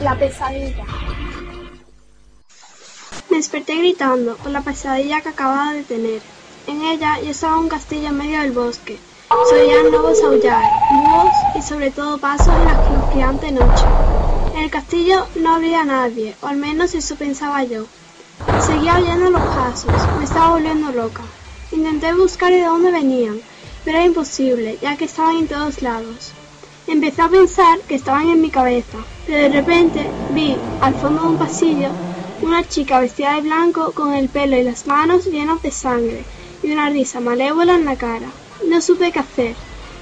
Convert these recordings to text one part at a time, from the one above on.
La pesadilla. Desperté gritando por la pesadilla que acababa de tener. En ella yo estaba un castillo en medio del bosque. Se oían lobos aullar, búhos y sobre todo pasos en la escalofriante noche. En el castillo no había nadie, o al menos eso pensaba yo. Seguía oyendo los pasos, me estaba volviendo loca. Intenté buscar de dónde venían, pero era imposible, ya que estaban en todos lados. Empecé a pensar que estaban en mi cabeza, pero de repente vi, al fondo de un pasillo, una chica vestida de blanco con el pelo y las manos llenas de sangre y una risa malévola en la cara. No supe qué hacer,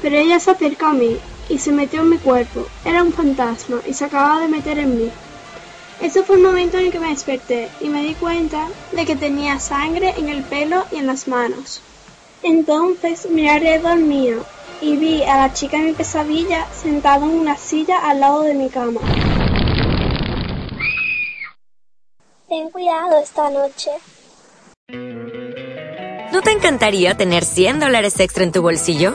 pero ella se acercó a mí y se metió en mi cuerpo. Era un fantasma y se acababa de meter en mí. Ese fue el momento en el que me desperté y me di cuenta de que tenía sangre en el pelo y en las manos. Entonces miré alrededor mío y vi a la chica de mi pesadilla sentada en una silla al lado de mi cama. Ten cuidado esta noche. ¿No te encantaría tener 100 dólares extra en tu bolsillo?